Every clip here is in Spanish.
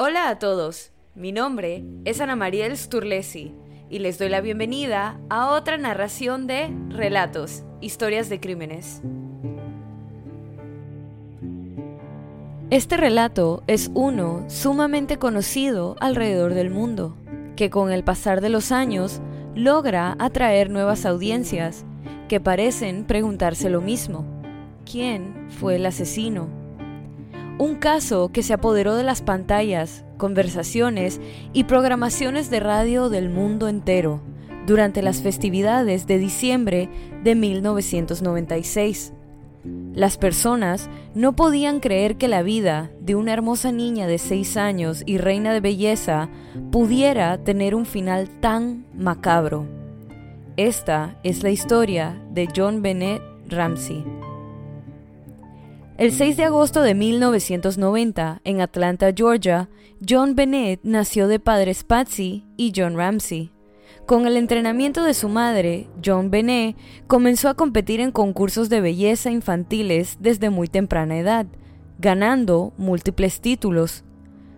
Hola a todos, mi nombre es Ana Mariel Sturlesi y les doy la bienvenida a otra narración de Relatos, Historias de Crímenes. Este relato es uno sumamente conocido alrededor del mundo, que con el pasar de los años logra atraer nuevas audiencias que parecen preguntarse lo mismo. ¿Quién fue el asesino? Un caso que se apoderó de las pantallas, conversaciones y programaciones de radio del mundo entero durante las festividades de diciembre de 1996. Las personas no podían creer que la vida de una hermosa niña de 6 años y reina de belleza pudiera tener un final tan macabro. Esta es la historia de John Bennett Ramsey. El 6 de agosto de 1990, en Atlanta, Georgia, John Bennett nació de padres Patsy y John Ramsey. Con el entrenamiento de su madre, John Bennett comenzó a competir en concursos de belleza infantiles desde muy temprana edad, ganando múltiples títulos.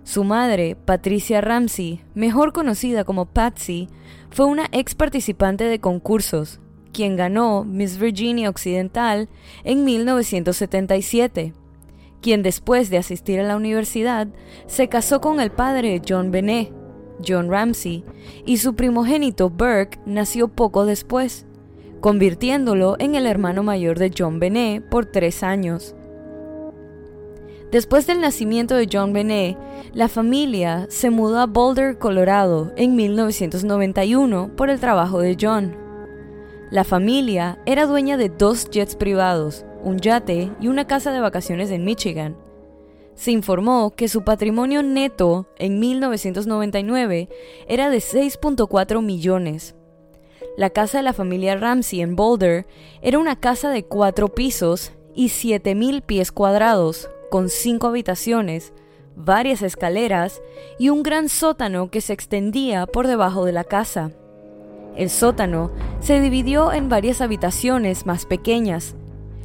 Su madre, Patricia Ramsey, mejor conocida como Patsy, fue una ex participante de concursos, quien ganó Miss Virginia Occidental en 1977, quien después de asistir a la universidad se casó con el padre John Benet, John Ramsey, y su primogénito Burke nació poco después, convirtiéndolo en el hermano mayor de John Benet por tres años. Después del nacimiento de John Benet, la familia se mudó a Boulder, Colorado, en 1991 por el trabajo de John. La familia era dueña de dos jets privados, un yate y una casa de vacaciones en Michigan. Se informó que su patrimonio neto en 1999 era de 6.4 millones. La casa de la familia Ramsey en Boulder era una casa de cuatro pisos y 7.000 pies cuadrados, con cinco habitaciones, varias escaleras y un gran sótano que se extendía por debajo de la casa. El sótano se dividió en varias habitaciones más pequeñas.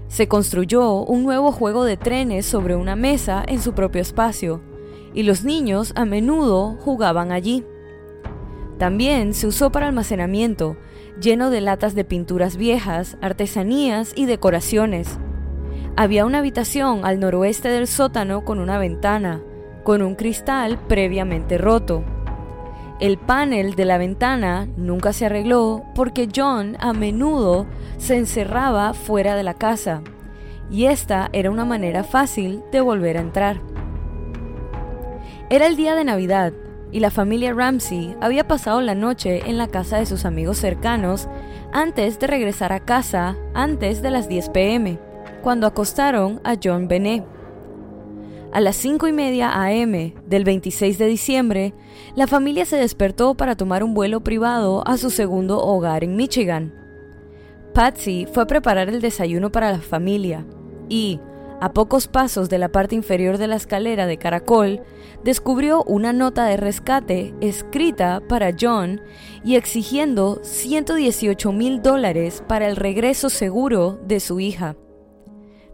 Se construyó un nuevo juego de trenes sobre una mesa en su propio espacio, y los niños a menudo jugaban allí. También se usó para almacenamiento, lleno de latas de pinturas viejas, artesanías y decoraciones. Había una habitación al noroeste del sótano con una ventana, con un cristal previamente roto. El panel de la ventana nunca se arregló porque John a menudo se encerraba fuera de la casa y esta era una manera fácil de volver a entrar. Era el día de Navidad y la familia Ramsey había pasado la noche en la casa de sus amigos cercanos antes de regresar a casa antes de las 10 pm, cuando acostaron a John Benet. A las 5 y media AM del 26 de diciembre, la familia se despertó para tomar un vuelo privado a su segundo hogar en Michigan. Patsy fue a preparar el desayuno para la familia y, a pocos pasos de la parte inferior de la escalera de caracol, descubrió una nota de rescate escrita para John y exigiendo 118 mil dólares para el regreso seguro de su hija.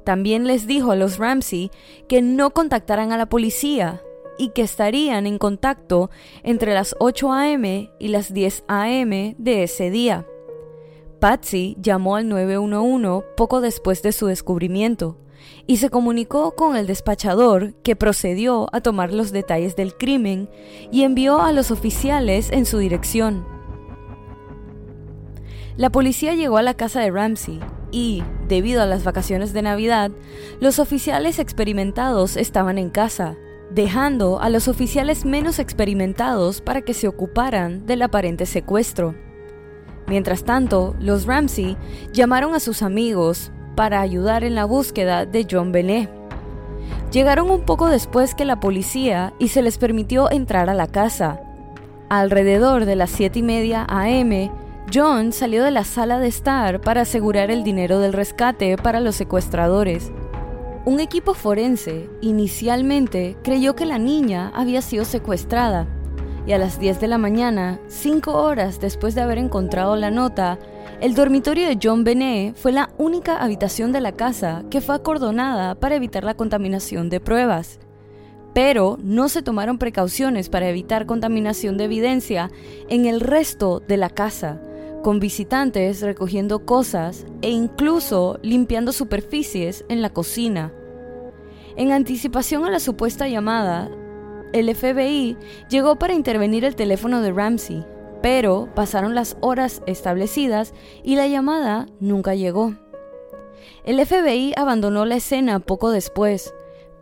También les dijo a los Ramsey que no contactaran a la policía y que estarían en contacto entre las 8 a.m. y las 10 a.m. de ese día. Patsy llamó al 911 poco después de su descubrimiento y se comunicó con el despachador que procedió a tomar los detalles del crimen y envió a los oficiales en su dirección. La policía llegó a la casa de Ramsey y, debido a las vacaciones de Navidad, los oficiales experimentados estaban en casa, dejando a los oficiales menos experimentados para que se ocuparan del aparente secuestro. Mientras tanto, los Ramsey llamaron a sus amigos para ayudar en la búsqueda de John Benet. Llegaron un poco después que la policía y se les permitió entrar a la casa. Alrededor de las 7 y media AM, John salió de la sala de estar para asegurar el dinero del rescate para los secuestradores. Un equipo forense inicialmente creyó que la niña había sido secuestrada y a las 10 de la mañana, cinco horas después de haber encontrado la nota, el dormitorio de John Benet fue la única habitación de la casa que fue acordonada para evitar la contaminación de pruebas. pero no se tomaron precauciones para evitar contaminación de evidencia en el resto de la casa, con visitantes recogiendo cosas e incluso limpiando superficies en la cocina. En anticipación a la supuesta llamada, el FBI llegó para intervenir el teléfono de Ramsey, pero pasaron las horas establecidas y la llamada nunca llegó. El FBI abandonó la escena poco después,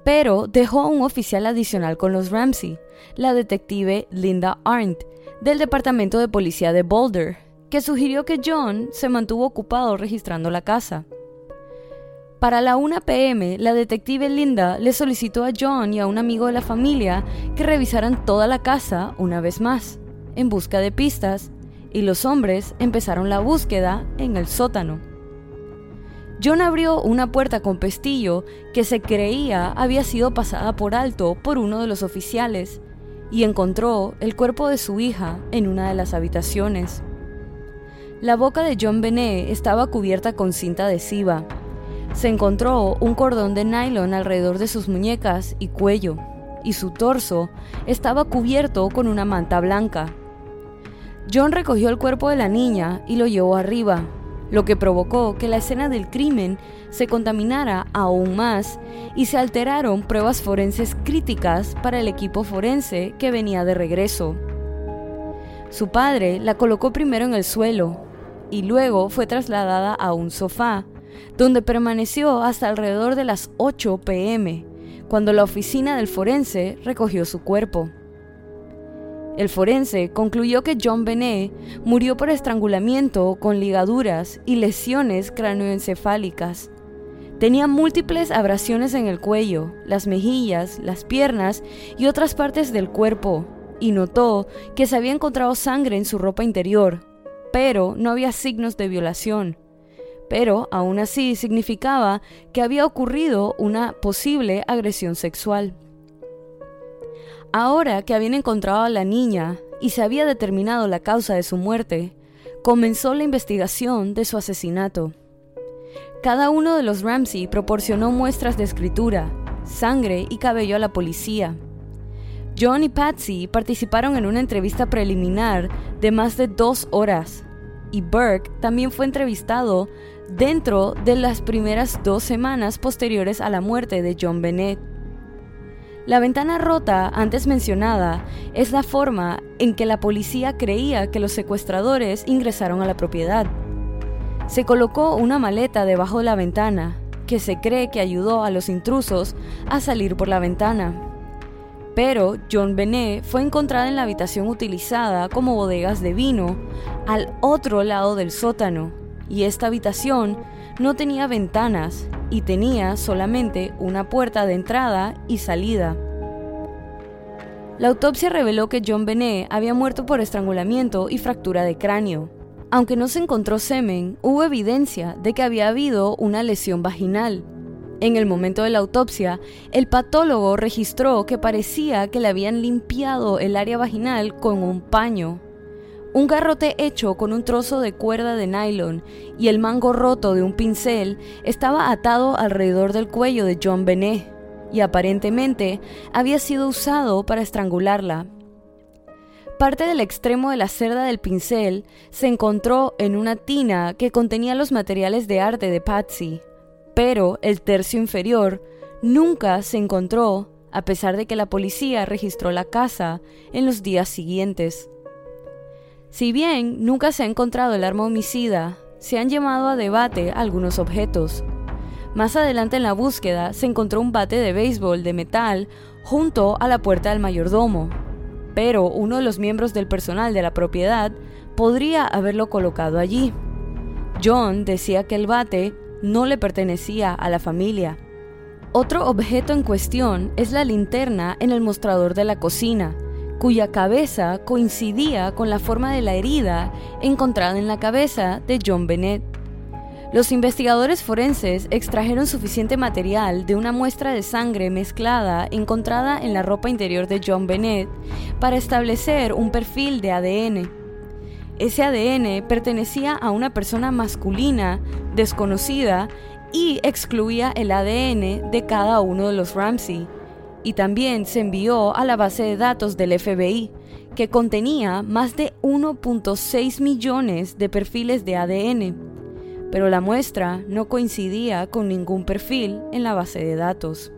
pero dejó a un oficial adicional con los Ramsey, la detective Linda Arndt, del Departamento de Policía de Boulder, que sugirió que John se mantuvo ocupado registrando la casa. Para la 1 pm, la detective Linda le solicitó a John y a un amigo de la familia que revisaran toda la casa una vez más, en busca de pistas, y los hombres empezaron la búsqueda en el sótano. John abrió una puerta con pestillo que se creía había sido pasada por alto por uno de los oficiales y encontró el cuerpo de su hija en una de las habitaciones. La boca de John Benet estaba cubierta con cinta adhesiva se encontró un cordón de nylon alrededor de sus muñecas y cuello, y su torso estaba cubierto con una manta blanca. John recogió el cuerpo de la niña y lo llevó arriba, lo que provocó que la escena del crimen se contaminara aún más y se alteraron pruebas forenses críticas para el equipo forense que venía de regreso. Su padre la colocó primero en el suelo y luego fue trasladada a un sofá donde permaneció hasta alrededor de las 8 pm, cuando la oficina del forense recogió su cuerpo. El forense concluyó que John Benet murió por estrangulamiento con ligaduras y lesiones cráneoencefálicas. Tenía múltiples abrasiones en el cuello, las mejillas, las piernas y otras partes del cuerpo, y notó que se había encontrado sangre en su ropa interior, pero no había signos de violación pero aún así significaba que había ocurrido una posible agresión sexual. Ahora que habían encontrado a la niña y se había determinado la causa de su muerte, comenzó la investigación de su asesinato. Cada uno de los Ramsey proporcionó muestras de escritura, sangre y cabello a la policía. John y Patsy participaron en una entrevista preliminar de más de dos horas, y Burke también fue entrevistado dentro de las primeras dos semanas posteriores a la muerte de John Bennett. La ventana rota antes mencionada es la forma en que la policía creía que los secuestradores ingresaron a la propiedad. Se colocó una maleta debajo de la ventana, que se cree que ayudó a los intrusos a salir por la ventana. Pero John Benet fue encontrada en la habitación utilizada como bodegas de vino, al otro lado del sótano, y esta habitación no tenía ventanas y tenía solamente una puerta de entrada y salida. La autopsia reveló que John Benet había muerto por estrangulamiento y fractura de cráneo. Aunque no se encontró semen, hubo evidencia de que había habido una lesión vaginal. En el momento de la autopsia, el patólogo registró que parecía que le habían limpiado el área vaginal con un paño. Un garrote hecho con un trozo de cuerda de nylon y el mango roto de un pincel estaba atado alrededor del cuello de John Benet y aparentemente había sido usado para estrangularla. Parte del extremo de la cerda del pincel se encontró en una tina que contenía los materiales de arte de Patsy, pero el tercio inferior nunca se encontró a pesar de que la policía registró la casa en los días siguientes. Si bien nunca se ha encontrado el arma homicida, se han llevado a debate algunos objetos. Más adelante en la búsqueda se encontró un bate de béisbol de metal junto a la puerta del mayordomo, pero uno de los miembros del personal de la propiedad podría haberlo colocado allí. John decía que el bate no le pertenecía a la familia. Otro objeto en cuestión es la linterna en el mostrador de la cocina, cuya cabeza coincidía con la forma de la herida encontrada en la cabeza de John Bennett. Los investigadores forenses extrajeron suficiente material de una muestra de sangre mezclada encontrada en la ropa interior de John Bennett para establecer un perfil de ADN. Ese ADN pertenecía a una persona masculina desconocida y excluía el ADN de cada uno de los Ramsey y también se envió a la base de datos del FBI, que contenía más de 1.6 millones de perfiles de ADN, pero la muestra no coincidía con ningún perfil en la base de datos.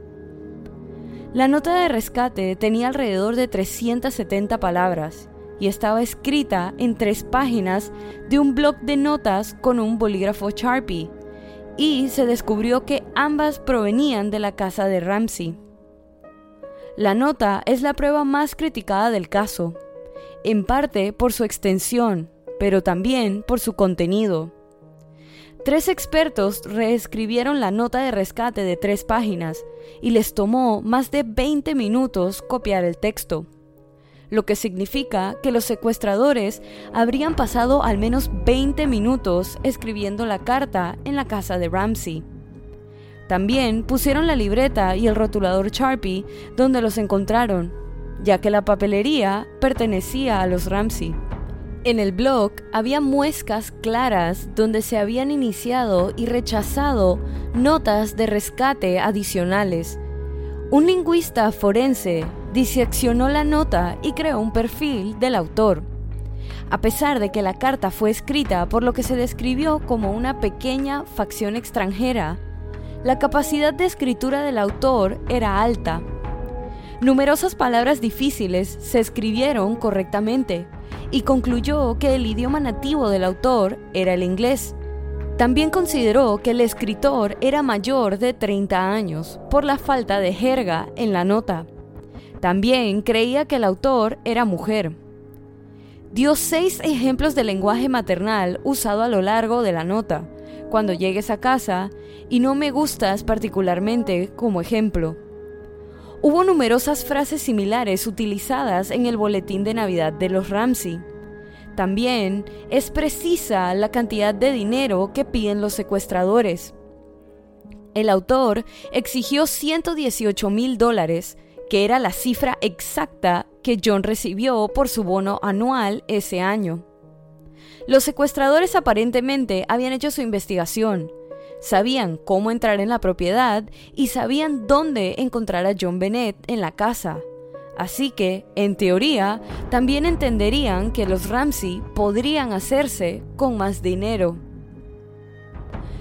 La nota de rescate tenía alrededor de 370 palabras y estaba escrita en tres páginas de un bloc de notas con un bolígrafo Sharpie, y se descubrió que ambas provenían de la casa de Ramsey. La nota es la prueba más criticada del caso, en parte por su extensión, pero también por su contenido. Tres expertos reescribieron la nota de rescate de tres páginas y les tomó más de 20 minutos copiar el texto, lo que significa que los secuestradores habrían pasado al menos 20 minutos escribiendo la carta en la casa de Ramsey. También pusieron la libreta y el rotulador Sharpie donde los encontraron, ya que la papelería pertenecía a los Ramsey. En el blog había muescas claras donde se habían iniciado y rechazado notas de rescate adicionales. Un lingüista forense diseccionó la nota y creó un perfil del autor. A pesar de que la carta fue escrita por lo que se describió como una pequeña facción extranjera, la capacidad de escritura del autor era alta. Numerosas palabras difíciles se escribieron correctamente, y concluyó que el idioma nativo del autor era el inglés. También consideró que el escritor era mayor de 30 años por la falta de jerga en la nota. También creía que el autor era mujer. Dio seis ejemplos de lenguaje maternal usado a lo largo de la nota, cuando llegues a casa, y no me gustas particularmente como ejemplo. Hubo numerosas frases similares utilizadas en el boletín de Navidad de los Ramsey. También es precisa la cantidad de dinero que piden los secuestradores. El autor exigió 118 mil dólares, que era la cifra exacta que John recibió por su bono anual ese año. Los secuestradores aparentemente habían hecho su investigación, sabían cómo entrar en la propiedad y sabían dónde encontrar a John Bennett en la casa. Así que, en teoría, también entenderían que los Ramsey podrían hacerse con más dinero.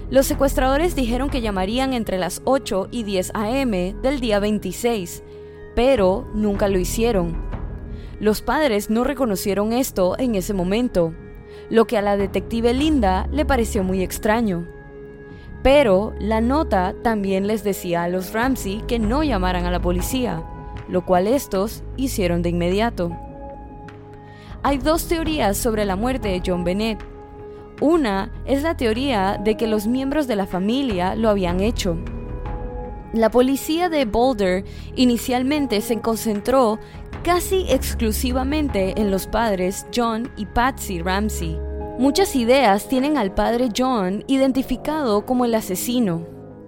Los secuestradores dijeron que llamarían entre las 8 y 10 a.m. del día 26, pero nunca lo hicieron. Los padres no reconocieron esto en ese momento, lo que a la detective Linda le pareció muy extraño. Pero la nota también les decía a los Ramsey que no llamaran a la policía, lo cual estos hicieron de inmediato. Hay dos teorías sobre la muerte de John Bennett. Una es la teoría de que los miembros de la familia lo habían hecho. La policía de Boulder inicialmente se concentró casi exclusivamente en los padres John y Patsy Ramsey Muchas ideas tienen al padre John identificado como el asesino.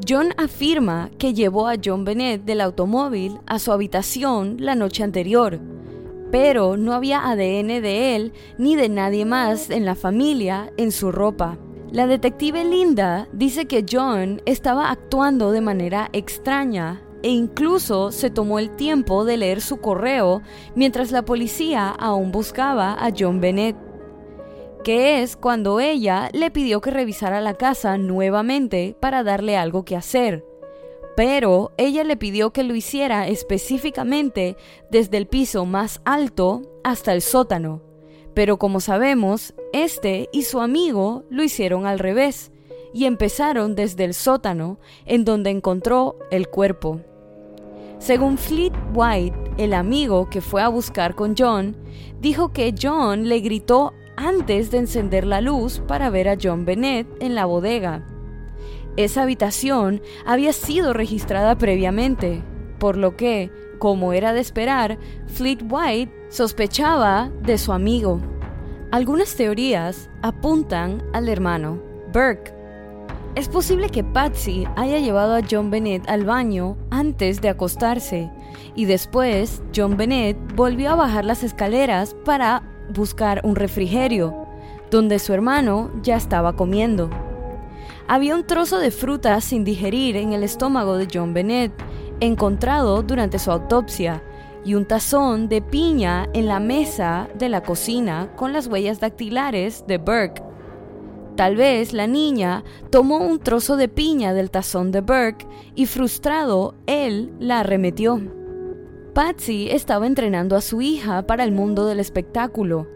John afirma que llevó a John Bennett del automóvil a su habitación la noche anterior, pero no había ADN de él ni de nadie más en la familia en su ropa. La detective Linda dice que John estaba actuando de manera extraña e incluso se tomó el tiempo de leer su correo mientras la policía aún buscaba a John Bennett que es cuando ella le pidió que revisara la casa nuevamente para darle algo que hacer. Pero ella le pidió que lo hiciera específicamente desde el piso más alto hasta el sótano. Pero como sabemos, este y su amigo lo hicieron al revés y empezaron desde el sótano en donde encontró el cuerpo. Según Fleet White, el amigo que fue a buscar con John, dijo que John le gritó antes de encender la luz para ver a John Bennett en la bodega. Esa habitación había sido registrada previamente, por lo que, como era de esperar, Fleet White sospechaba de su amigo. Algunas teorías apuntan al hermano, Burke. Es posible que Patsy haya llevado a John Bennett al baño antes de acostarse y después John Bennett volvió a bajar las escaleras para buscar un refrigerio, donde su hermano ya estaba comiendo. Había un trozo de fruta sin digerir en el estómago de John Bennett encontrado durante su autopsia, y un tazón de piña en la mesa de la cocina con las huellas dactilares de Burke. Tal vez la niña tomó un trozo de piña del tazón de Burke y frustrado, él la arremetió. Patsy estaba entrenando a su hija para el mundo del espectáculo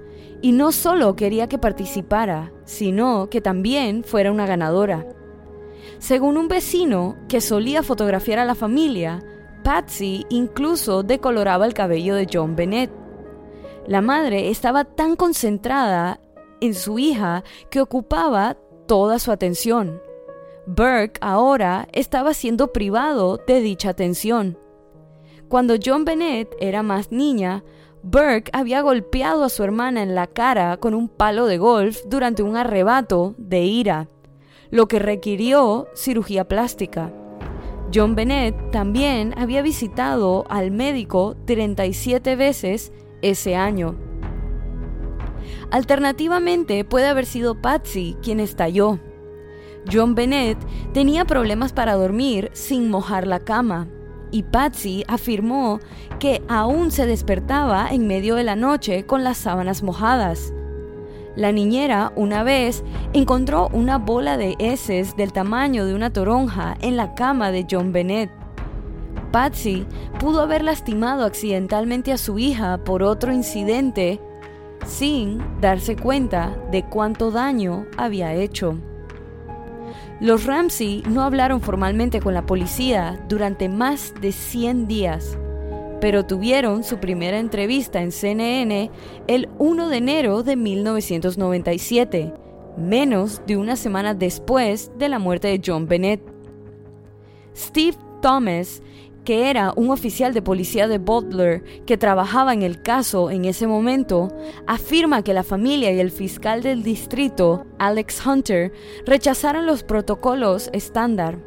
y no solo quería que participara, sino que también fuera una ganadora. Según un vecino que solía fotografiar a la familia, Patsy incluso decoloraba el cabello de John Bennett. La madre estaba tan concentrada en su hija que ocupaba toda su atención. Burke ahora estaba siendo privado de dicha atención. Cuando John Bennett era más niña, Burke había golpeado a su hermana en la cara con un palo de golf durante un arrebato de ira, lo que requirió cirugía plástica. John Bennett también había visitado al médico 37 veces ese año. Alternativamente puede haber sido Patsy quien estalló. John Bennett tenía problemas para dormir sin mojar la cama y Patsy afirmó que aún se despertaba en medio de la noche con las sábanas mojadas. La niñera una vez encontró una bola de heces del tamaño de una toronja en la cama de John Bennett. Patsy pudo haber lastimado accidentalmente a su hija por otro incidente sin darse cuenta de cuánto daño había hecho. Los Ramsey no hablaron formalmente con la policía durante más de 100 días, pero tuvieron su primera entrevista en CNN el 1 de enero de 1997, menos de una semana después de la muerte de John Bennett. Steve Thomas que era un oficial de policía de Butler que trabajaba en el caso en ese momento, afirma que la familia y el fiscal del distrito, Alex Hunter, rechazaron los protocolos estándar.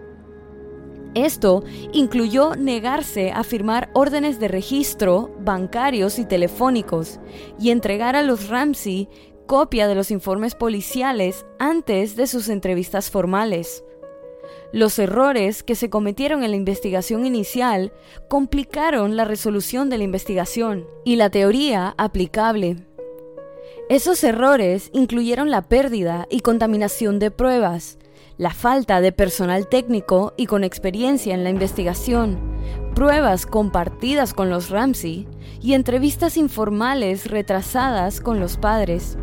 Esto incluyó negarse a firmar órdenes de registro bancarios y telefónicos y entregar a los Ramsey copia de los informes policiales antes de sus entrevistas formales. Los errores que se cometieron en la investigación inicial complicaron la resolución de la investigación y la teoría aplicable. Esos errores incluyeron la pérdida y contaminación de pruebas, la falta de personal técnico y con experiencia en la investigación, pruebas compartidas con los Ramsey y entrevistas informales retrasadas con los padres.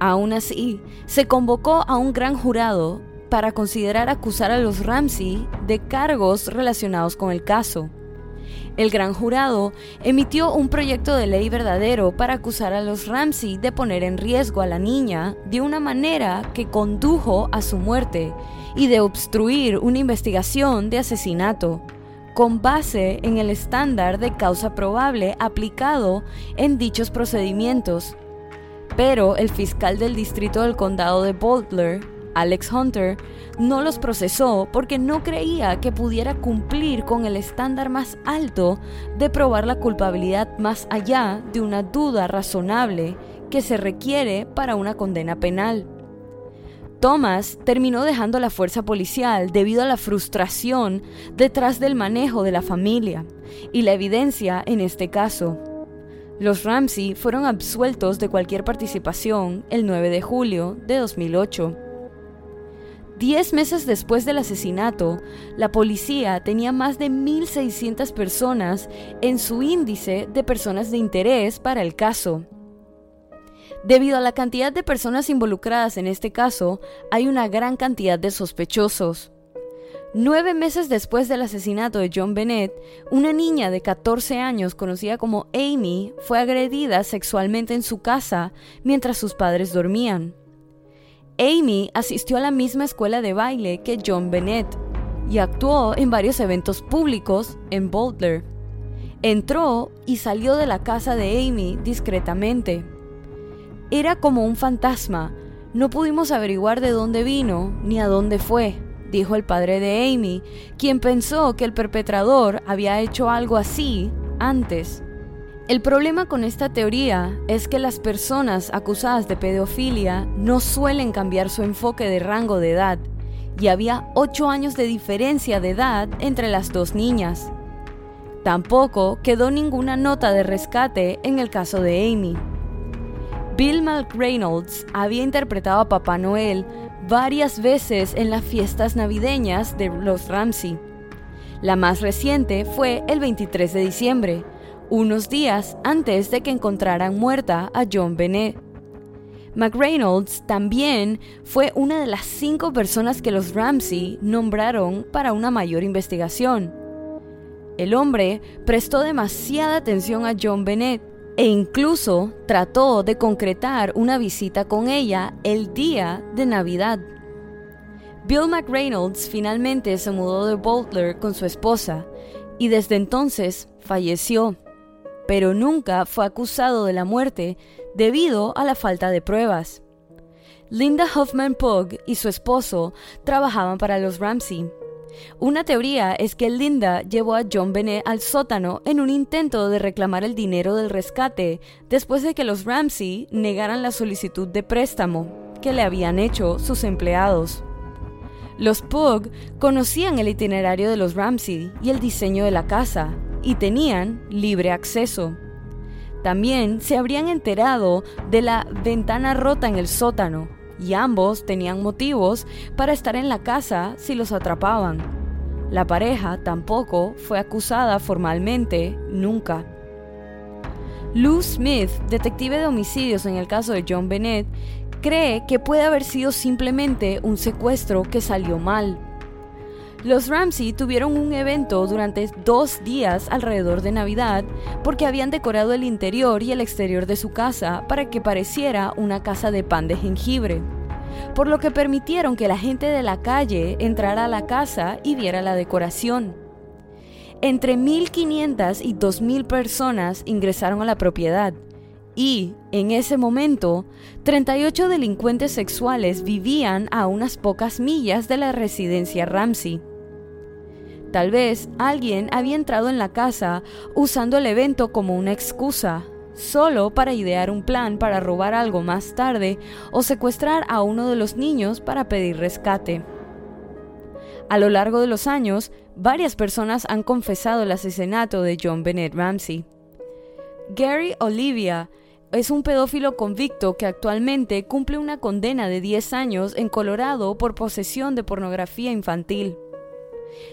Aún así, se convocó a un gran jurado para considerar acusar a los Ramsey de cargos relacionados con el caso. El gran jurado emitió un proyecto de ley verdadero para acusar a los Ramsey de poner en riesgo a la niña de una manera que condujo a su muerte y de obstruir una investigación de asesinato, con base en el estándar de causa probable aplicado en dichos procedimientos. Pero el fiscal del distrito del condado de Butler Alex Hunter no los procesó porque no creía que pudiera cumplir con el estándar más alto de probar la culpabilidad más allá de una duda razonable que se requiere para una condena penal. Thomas terminó dejando la fuerza policial debido a la frustración detrás del manejo de la familia y la evidencia en este caso. Los Ramsey fueron absueltos de cualquier participación el 9 de julio de 2008 Diez meses después del asesinato, la policía tenía más de 1.600 personas en su índice de personas de interés para el caso. Debido a la cantidad de personas involucradas en este caso, hay una gran cantidad de sospechosos. Nueve meses después del asesinato de John Bennett, una niña de 14 años conocida como Amy fue agredida sexualmente en su casa mientras sus padres dormían. Amy asistió a la misma escuela de baile que John Bennett y actuó en varios eventos públicos en Boulder. Entró y salió de la casa de Amy discretamente. Era como un fantasma. No pudimos averiguar de dónde vino ni a dónde fue, dijo el padre de Amy, quien pensó que el perpetrador había hecho algo así antes. El problema con esta teoría es que las personas acusadas de pedofilia no suelen cambiar su enfoque de rango de edad, y había 8 años de diferencia de edad entre las dos niñas. Tampoco quedó ninguna nota de rescate en el caso de Amy. Bill McReynolds había interpretado a Papá Noel varias veces en las fiestas navideñas de los Ramsey. La más reciente fue el 23 de diciembre, unos días antes de que encontraran muerta a John Bennett. McReynolds también fue una de las cinco personas que los Ramsey nombraron para una mayor investigación. El hombre prestó demasiada atención a John Bennett e incluso trató de concretar una visita con ella el día de Navidad. Bill McReynolds finalmente se mudó de Butler con su esposa y desde entonces falleció, pero nunca fue acusado de la muerte debido a la falta de pruebas. Linda Hoffman Pugh y su esposo trabajaban para los Ramsey. Una teoría es que Linda llevó a John Bennett al sótano en un intento de reclamar el dinero del rescate después de que los Ramsey negaran la solicitud de préstamo que le habían hecho sus empleados. Los Pug conocían el itinerario de los Ramsey y el diseño de la casa, y tenían libre acceso. También se habrían enterado de la ventana rota en el sótano, y ambos tenían motivos para estar en la casa si los atrapaban. La pareja tampoco fue acusada formalmente nunca. Lou Smith, detective de homicidios en el caso de John Bennett, cree que puede haber sido simplemente un secuestro que salió mal. Los Ramsey tuvieron un evento durante dos días alrededor de Navidad porque habían decorado el interior y el exterior de su casa para que pareciera una casa de pan de jengibre, por lo que permitieron que la gente de la calle entrara a la casa y viera la decoración. Entre 1.500 y 2.000 personas ingresaron a la propiedad, y, en ese momento, 38 delincuentes sexuales vivían a unas pocas millas de la residencia Ramsey. Tal vez alguien había entrado en la casa usando el evento como una excusa, solo para idear un plan para robar algo más tarde o secuestrar a uno de los niños para pedir rescate. A lo largo de los años, varias personas han confesado el asesinato de John Bennett Ramsey. Gary Olivia es un pedófilo convicto que actualmente cumple una condena de 10 años en Colorado por posesión de pornografía infantil.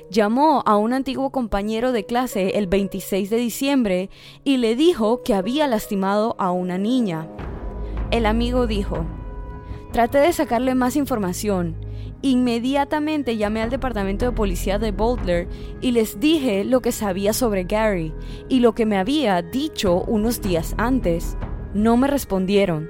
Llamó a un antiguo compañero de clase el 26 de diciembre y le dijo que había lastimado a una niña. El amigo dijo, traté de sacarle más información. Inmediatamente llamé al departamento de policía de Boulder y les dije lo que sabía sobre Gary y lo que me había dicho unos días antes. No me respondieron.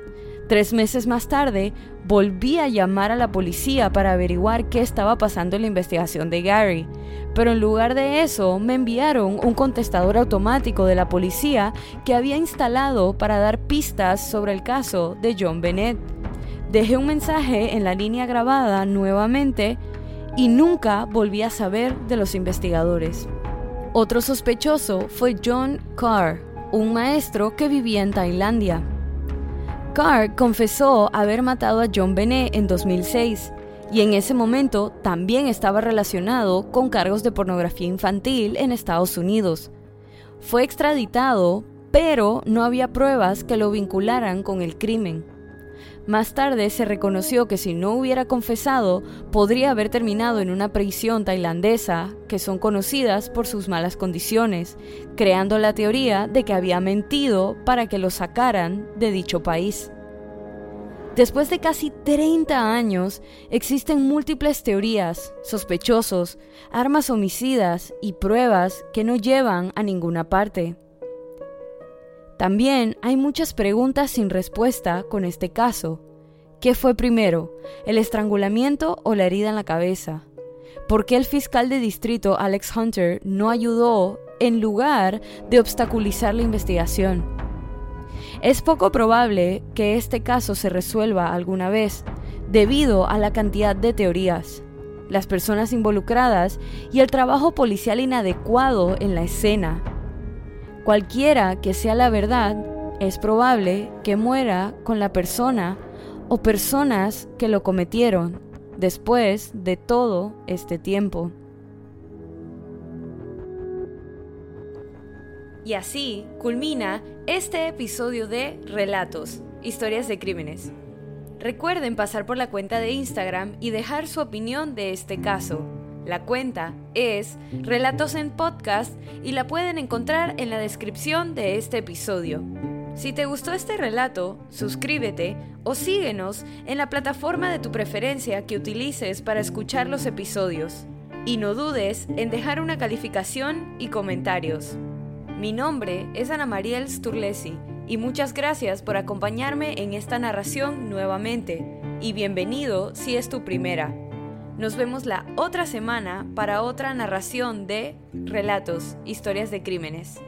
Tres meses más tarde, volví a llamar a la policía para averiguar qué estaba pasando en la investigación de Gary, pero en lugar de eso me enviaron un contestador automático de la policía que había instalado para dar pistas sobre el caso de John Bennett. Dejé un mensaje en la línea grabada nuevamente y nunca volví a saber de los investigadores. Otro sospechoso fue John Carr, un maestro que vivía en Tailandia. Carr confesó haber matado a John Benet en 2006 y en ese momento también estaba relacionado con cargos de pornografía infantil en Estados Unidos. Fue extraditado, pero no había pruebas que lo vincularan con el crimen. Más tarde se reconoció que si no hubiera confesado, podría haber terminado en una prisión tailandesa, que son conocidas por sus malas condiciones, creando la teoría de que había mentido para que lo sacaran de dicho país. Después de casi 30 años, existen múltiples teorías, sospechosos, armas homicidas y pruebas que no llevan a ninguna parte. También hay muchas preguntas sin respuesta con este caso. ¿Qué fue primero, el estrangulamiento o la herida en la cabeza? ¿Por qué el fiscal de distrito Alex Hunter no ayudó en lugar de obstaculizar la investigación? Es poco probable que este caso se resuelva alguna vez, debido a la cantidad de teorías, las personas involucradas y el trabajo policial inadecuado en la escena, Cualquiera que sea la verdad, es probable que muera con la persona o personas que lo cometieron después de todo este tiempo. Y así culmina este episodio de Relatos, historias de crímenes. Recuerden pasar por la cuenta de Instagram y dejar su opinión de este caso. La cuenta es Relatos en Podcast y la pueden encontrar en la descripción de este episodio. Si te gustó este relato, suscríbete o síguenos en la plataforma de tu preferencia que utilices para escuchar los episodios. Y no dudes en dejar una calificación y comentarios. Mi nombre es Ana Mariel Sturlesi y muchas gracias por acompañarme en esta narración nuevamente y bienvenido si es tu primera. Nos vemos la otra semana para otra narración de Relatos, Historias de Crímenes.